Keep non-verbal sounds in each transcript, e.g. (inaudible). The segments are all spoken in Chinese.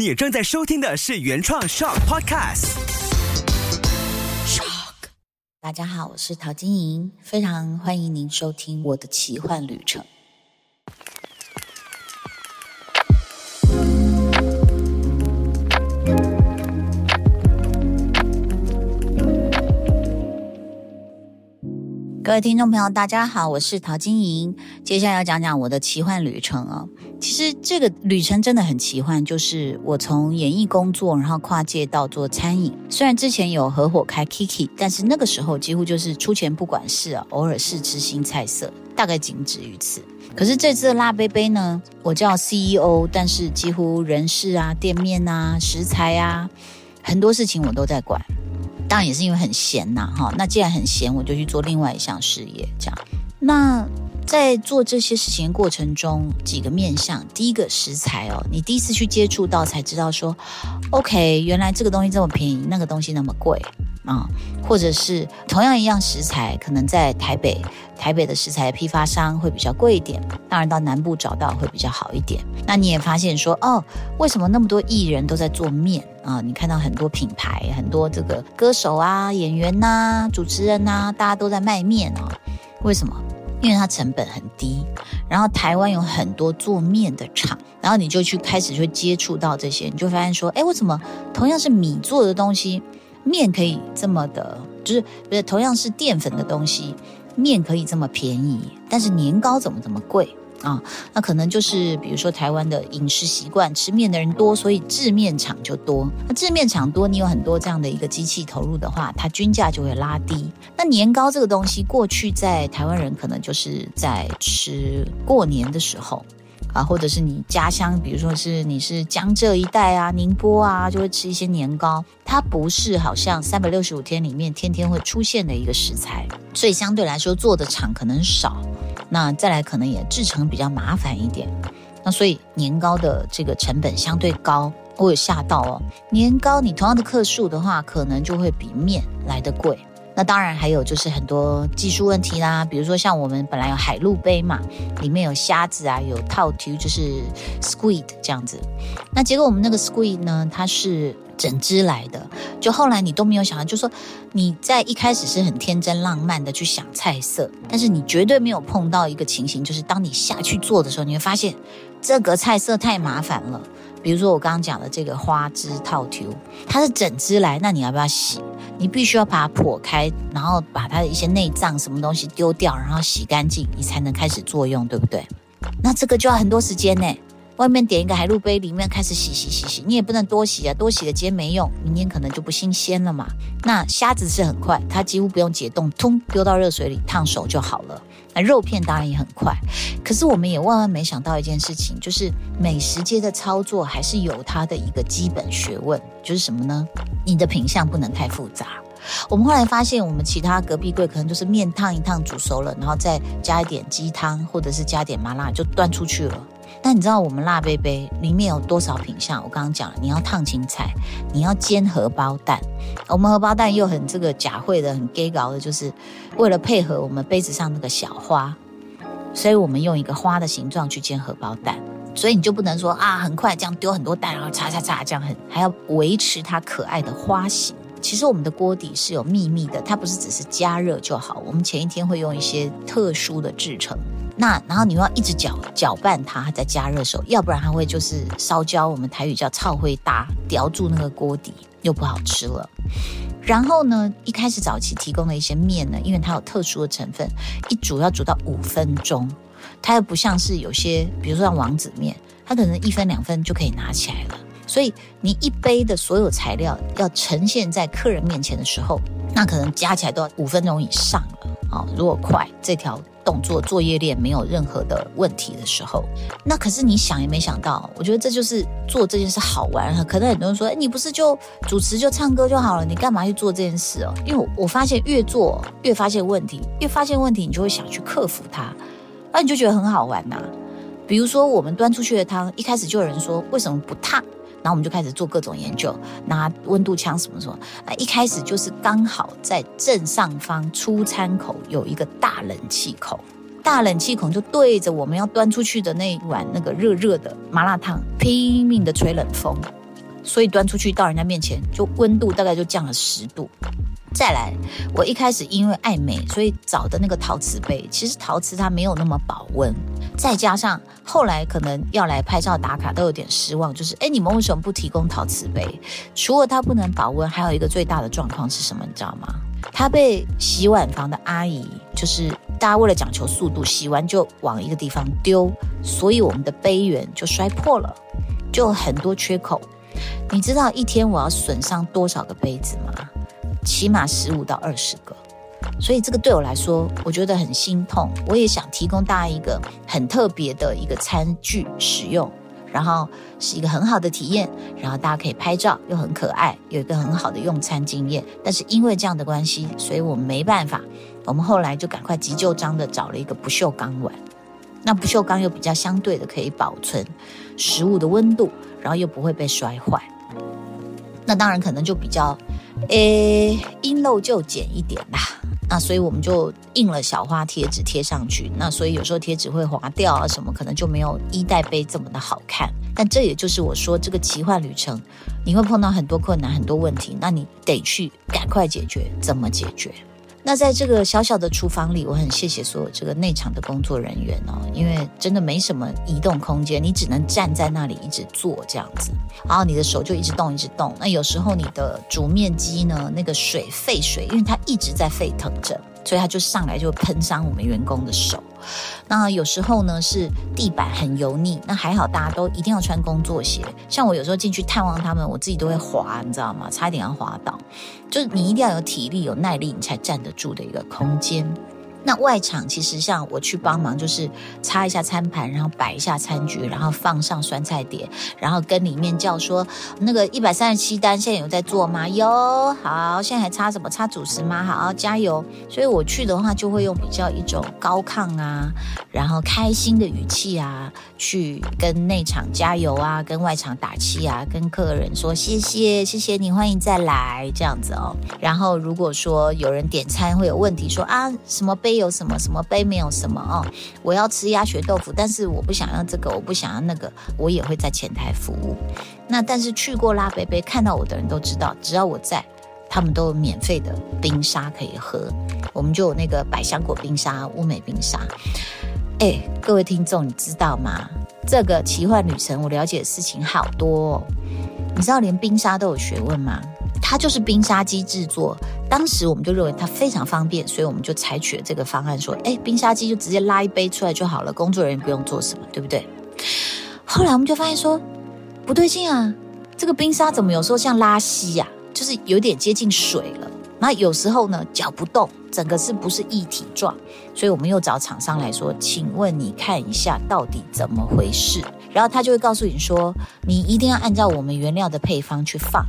你正在收听的是原创 Shock Podcast。大家好，我是陶晶莹，非常欢迎您收听我的奇幻旅程。各位听众朋友，大家好，我是陶晶莹。接下来要讲讲我的奇幻旅程哦。其实这个旅程真的很奇幻，就是我从演艺工作，然后跨界到做餐饮。虽然之前有合伙开 Kiki，但是那个时候几乎就是出钱不管事啊，偶尔试吃新菜色，大概仅止于此。可是这次的辣杯杯呢，我叫 CEO，但是几乎人事啊、店面啊、食材啊，很多事情我都在管。当然也是因为很闲呐，哈。那既然很闲，我就去做另外一项事业，这样。那在做这些事情过程中，几个面向，第一个食材哦，你第一次去接触到才知道说，OK，原来这个东西这么便宜，那个东西那么贵啊，或者是同样一样食材，可能在台北。台北的食材批发商会比较贵一点，当然到南部找到会比较好一点。那你也发现说，哦，为什么那么多艺人都在做面啊？你看到很多品牌，很多这个歌手啊、演员呐、主持人呐，大家都在卖面啊？为什么？因为它成本很低。然后台湾有很多做面的厂，然后你就去开始去接触到这些，你就发现说，哎，为什么同样是米做的东西，面可以这么的，就是不是同样是淀粉的东西？面可以这么便宜，但是年糕怎么这么贵啊？那可能就是比如说台湾的饮食习惯，吃面的人多，所以制面厂就多。那制面厂多，你有很多这样的一个机器投入的话，它均价就会拉低。那年糕这个东西，过去在台湾人可能就是在吃过年的时候。啊，或者是你家乡，比如说是你是江浙一带啊，宁波啊，就会吃一些年糕。它不是好像三百六十五天里面天天会出现的一个食材，所以相对来说做的厂可能少。那再来可能也制成比较麻烦一点。那所以年糕的这个成本相对高，我有吓到哦。年糕你同样的克数的话，可能就会比面来的贵。那当然还有就是很多技术问题啦，比如说像我们本来有海陆杯嘛，里面有虾子啊，有套图就是 squid 这样子。那结果我们那个 squid 呢，它是整只来的，就后来你都没有想到，就说你在一开始是很天真浪漫的去想菜色，但是你绝对没有碰到一个情形，就是当你下去做的时候，你会发现这个菜色太麻烦了。比如说我刚刚讲的这个花枝套球，它是整只来，那你要不要洗？你必须要把它剖开，然后把它的一些内脏什么东西丢掉，然后洗干净，你才能开始作用，对不对？那这个就要很多时间呢。外面点一个海陆杯，里面开始洗洗洗洗，你也不能多洗啊，多洗了今天没用，明天可能就不新鲜了嘛。那虾子是很快，它几乎不用解冻，通丢到热水里烫熟就好了。那肉片当然也很快，可是我们也万万没想到一件事情，就是美食街的操作还是有它的一个基本学问，就是什么呢？你的品相不能太复杂。我们后来发现，我们其他隔壁柜可能就是面烫一烫煮熟了，然后再加一点鸡汤，或者是加点麻辣就端出去了。但你知道我们辣杯杯里面有多少品相？我刚刚讲了，你要烫青菜，你要煎荷包蛋。我们荷包蛋又很这个假会的，很 gay 搞的，就是为了配合我们杯子上那个小花，所以我们用一个花的形状去煎荷包蛋。所以你就不能说啊，很快这样丢很多蛋，然后擦擦擦这样很，还要维持它可爱的花型。其实我们的锅底是有秘密的，它不是只是加热就好。我们前一天会用一些特殊的制成。那然后你又要一直搅搅拌它，在加热时候，要不然它会就是烧焦。我们台语叫“炒灰搭”，叼住那个锅底又不好吃了。然后呢，一开始早期提供的一些面呢，因为它有特殊的成分，一煮要煮到五分钟，它又不像是有些，比如说像王子面，它可能一分两分就可以拿起来了。所以你一杯的所有材料要呈现在客人面前的时候，那可能加起来都要五分钟以上了。哦，如果快这条。动作作业链没有任何的问题的时候，那可是你想也没想到，我觉得这就是做这件事好玩。可能很多人说，哎，你不是就主持就唱歌就好了，你干嘛去做这件事哦？因为我发现越做越发现问题，越发现问题，你就会想去克服它，那你就觉得很好玩呐。比如说我们端出去的汤，一开始就有人说为什么不烫？然后我们就开始做各种研究，拿温度枪什么什么。啊一开始就是刚好在正上方出餐口有一个大冷气口，大冷气孔就对着我们要端出去的那一碗那个热热的麻辣烫拼命的吹冷风，所以端出去到人家面前，就温度大概就降了十度。再来，我一开始因为爱美，所以找的那个陶瓷杯，其实陶瓷它没有那么保温。再加上后来可能要来拍照打卡，都有点失望，就是哎，你们为什么不提供陶瓷杯？除了它不能保温，还有一个最大的状况是什么？你知道吗？它被洗碗房的阿姨，就是大家为了讲求速度，洗完就往一个地方丢，所以我们的杯缘就摔破了，就很多缺口。你知道一天我要损伤多少个杯子吗？起码十五到二十个，所以这个对我来说，我觉得很心痛。我也想提供大家一个很特别的一个餐具使用，然后是一个很好的体验，然后大家可以拍照又很可爱，有一个很好的用餐经验。但是因为这样的关系，所以我们没办法，我们后来就赶快急救章的找了一个不锈钢碗。那不锈钢又比较相对的可以保存食物的温度，然后又不会被摔坏。那当然可能就比较。诶，因漏就减一点啦。那所以我们就印了小花贴纸贴上去。那所以有时候贴纸会划掉啊，什么可能就没有一代杯这么的好看。但这也就是我说这个奇幻旅程，你会碰到很多困难、很多问题，那你得去赶快解决。怎么解决？那在这个小小的厨房里，我很谢谢所有这个内场的工作人员哦，因为真的没什么移动空间，你只能站在那里一直做这样子，然后你的手就一直动一直动。那有时候你的煮面机呢，那个水沸水，因为它一直在沸腾着。所以它就上来就喷伤我们员工的手。那有时候呢是地板很油腻，那还好大家都一定要穿工作鞋。像我有时候进去探望他们，我自己都会滑，你知道吗？差一点要滑倒。就是你一定要有体力、有耐力，你才站得住的一个空间。那外场其实像我去帮忙，就是擦一下餐盘，然后摆一下餐具，然后放上酸菜碟，然后跟里面叫说那个一百三十七单现在有在做吗？有，好，现在还擦什么？擦主食吗？好，加油。所以我去的话，就会用比较一种高亢啊，然后开心的语气啊，去跟内场加油啊，跟外场打气啊，跟客人说谢谢，谢谢你，欢迎再来这样子哦。然后如果说有人点餐会有问题，说啊什么杯。杯有什么什么杯没有什么哦，我要吃鸭血豆腐，但是我不想要这个，我不想要那个，我也会在前台服务。那但是去过拉杯杯看到我的人都知道，只要我在，他们都有免费的冰沙可以喝。我们就有那个百香果冰沙、乌梅冰沙。哎，各位听众，你知道吗？这个奇幻旅程我了解的事情好多，你知道连冰沙都有学问吗？它就是冰沙机制作，当时我们就认为它非常方便，所以我们就采取了这个方案，说，哎，冰沙机就直接拉一杯出来就好了，工作人员不用做什么，对不对？后来我们就发现说，不对劲啊，这个冰沙怎么有时候像拉稀呀，就是有点接近水了，那有时候呢搅不动，整个是不是一体状？所以我们又找厂商来说，请问你看一下到底怎么回事？然后他就会告诉你说，你一定要按照我们原料的配方去放。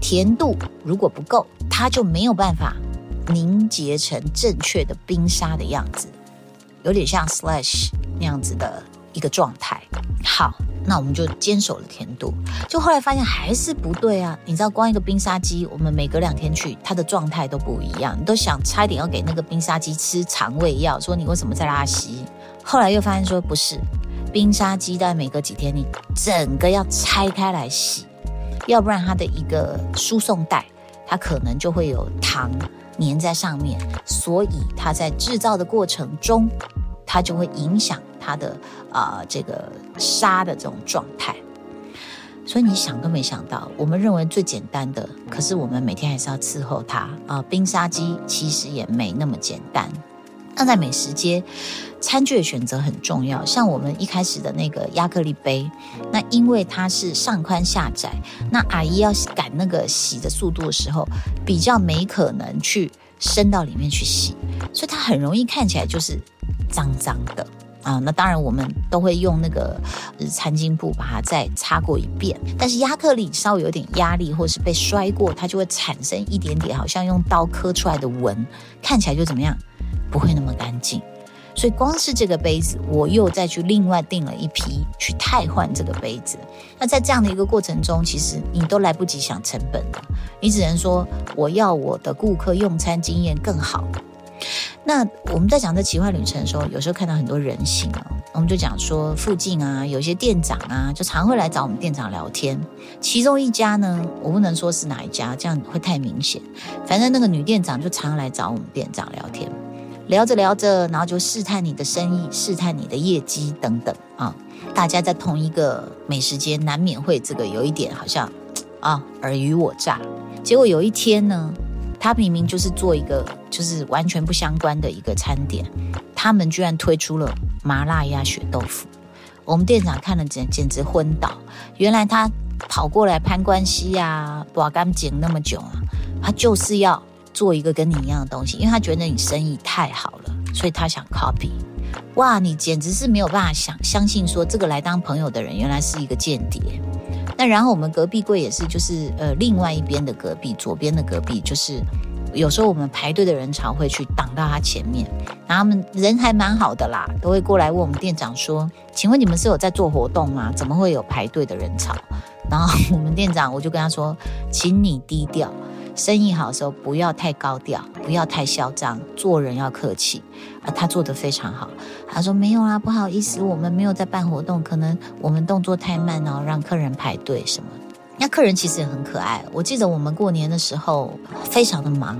甜度如果不够，它就没有办法凝结成正确的冰沙的样子，有点像 slash 那样子的一个状态。好，那我们就坚守了甜度，就后来发现还是不对啊！你知道，光一个冰沙机，我们每隔两天去，它的状态都不一样，你都想差一点要给那个冰沙机吃肠胃药，说你为什么在拉稀？后来又发现说不是，冰沙机在每隔几天你整个要拆开来洗。要不然它的一个输送带，它可能就会有糖粘在上面，所以它在制造的过程中，它就会影响它的啊这个沙的这种状态。所以你想都没想到，我们认为最简单的，可是我们每天还是要伺候它啊。冰沙机其实也没那么简单。那在美食街，餐具的选择很重要。像我们一开始的那个亚克力杯，那因为它是上宽下窄，那阿姨要赶那个洗的速度的时候，比较没可能去伸到里面去洗，所以它很容易看起来就是脏脏的啊。那当然我们都会用那个餐巾布把它再擦过一遍。但是亚克力稍微有点压力或是被摔过，它就会产生一点点好像用刀刻出来的纹，看起来就怎么样？不会那么干净，所以光是这个杯子，我又再去另外订了一批去汰换这个杯子。那在这样的一个过程中，其实你都来不及想成本的，你只能说我要我的顾客用餐经验更好。那我们在讲这奇幻旅程的时候，有时候看到很多人性啊，我们就讲说附近啊，有些店长啊，就常会来找我们店长聊天。其中一家呢，我不能说是哪一家，这样会太明显。反正那个女店长就常来找我们店长聊天，聊着聊着，然后就试探你的生意，试探你的业绩等等啊。大家在同一个美食街，难免会这个有一点好像啊尔虞我诈。结果有一天呢。他明明就是做一个，就是完全不相关的一个餐点，他们居然推出了麻辣鸭血豆腐。我们店长看了简简直昏倒。原来他跑过来攀关系呀，把干剪那么久啊，他就是要做一个跟你一样的东西，因为他觉得你生意太好了，所以他想 copy。哇，你简直是没有办法想相信说这个来当朋友的人原来是一个间谍。那然后我们隔壁柜也是，就是呃另外一边的隔壁，左边的隔壁，就是有时候我们排队的人潮会去挡到他前面，然后他们人还蛮好的啦，都会过来问我们店长说：“请问你们是有在做活动吗？怎么会有排队的人潮？”然后我们店长我就跟他说：“请你低调。”生意好的时候不要太高调，不要太嚣张，做人要客气。啊，他做得非常好。他说没有啊，不好意思，我们没有在办活动，可能我们动作太慢哦，让客人排队什么。那客人其实也很可爱。我记得我们过年的时候非常的忙，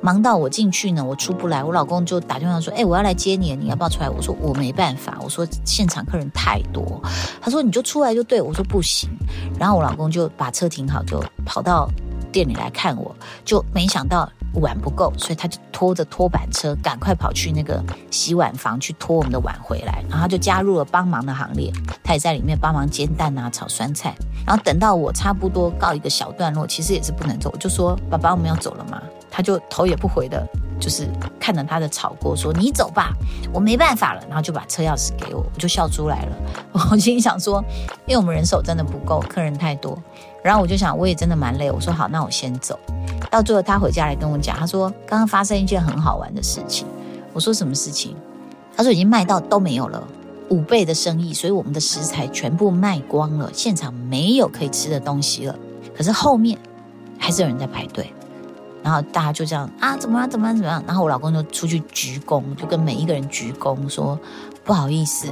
忙到我进去呢，我出不来。我老公就打电话说：“哎，我要来接你，你要不要出来？”我说：“我没办法。”我说：“现场客人太多。”他说：“你就出来就对。”我说：“不行。”然后我老公就把车停好，就跑到。店里来看我，就没想到碗不够，所以他就拖着拖板车赶快跑去那个洗碗房去拖我们的碗回来，然后他就加入了帮忙的行列。他也在里面帮忙煎蛋啊、炒酸菜。然后等到我差不多告一个小段落，其实也是不能走，我就说：“爸爸，我们要走了吗？”他就头也不回的，就是看着他的炒锅说：“你走吧，我没办法了。”然后就把车钥匙给我，我就笑出来了。(laughs) 我心里想说：“因为我们人手真的不够，客人太多。”然后我就想，我也真的蛮累。我说好，那我先走。到最后他回家来跟我讲，他说刚刚发生一件很好玩的事情。我说什么事情？他说已经卖到都没有了，五倍的生意，所以我们的食材全部卖光了，现场没有可以吃的东西了。可是后面还是有人在排队。然后大家就这样啊，怎么样？怎么样？怎么样？然后我老公就出去鞠躬，就跟每一个人鞠躬说不好意思，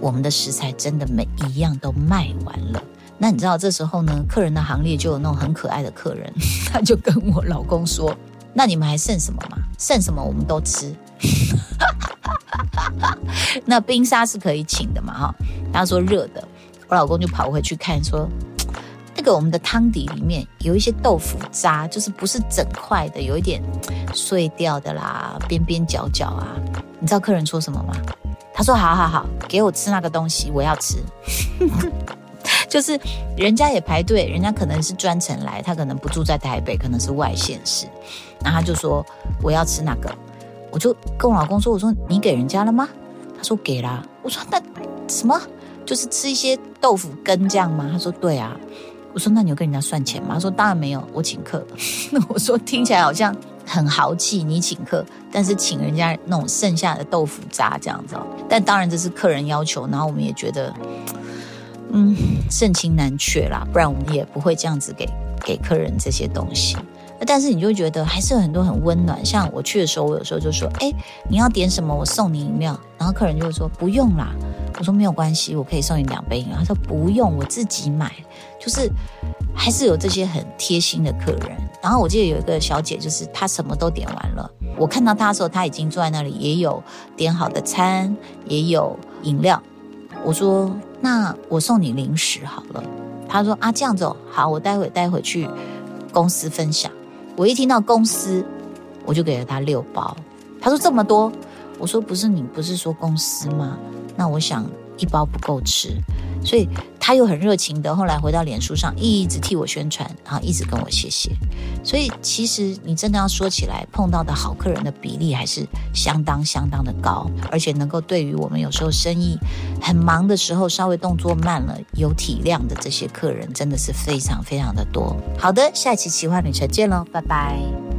我们的食材真的每一样都卖完了。那你知道这时候呢，客人的行列就有那种很可爱的客人，(laughs) 他就跟我老公说：“那你们还剩什么吗？剩什么我们都吃。(laughs) ”那冰沙是可以请的嘛？哈，他说热的，我老公就跑回去看，说那个我们的汤底里面有一些豆腐渣，就是不是整块的，有一点碎掉的啦，边边角角啊。你知道客人说什么吗？他说：“好好好，给我吃那个东西，我要吃。(laughs) ”就是人家也排队，人家可能是专程来，他可能不住在台北，可能是外县市，然后他就说我要吃那个，我就跟我老公说，我说你给人家了吗？他说给啦。我说那什么，就是吃一些豆腐羹这样吗？他说对啊。我说那你有跟人家算钱吗？他说当然没有，我请客。那 (laughs) 我说听起来好像很豪气，你请客，但是请人家那种剩下的豆腐渣这样子。但当然这是客人要求，然后我们也觉得。嗯，盛情难却啦，不然我们也不会这样子给给客人这些东西。但是你就觉得还是有很多很温暖。像我去的时候，我有时候就说：“哎，你要点什么，我送你饮料。”然后客人就会说：“不用啦。”我说：“没有关系，我可以送你两杯饮料。”他说：“不用，我自己买。”就是还是有这些很贴心的客人。然后我记得有一个小姐，就是她什么都点完了。我看到她的时候，她已经坐在那里，也有点好的餐，也有饮料。我说。那我送你零食好了。她说啊，这样子哦，好，我待会待会去公司分享。我一听到公司，我就给了他六包。他说这么多，我说不是，你不是说公司吗？那我想一包不够吃。所以他又很热情的，后来回到脸书上一直替我宣传，然后一直跟我谢谢。所以其实你真的要说起来，碰到的好客人的比例还是相当相当的高，而且能够对于我们有时候生意很忙的时候，稍微动作慢了，有体谅的这些客人，真的是非常非常的多。好的，下一期奇幻旅程见喽，拜拜。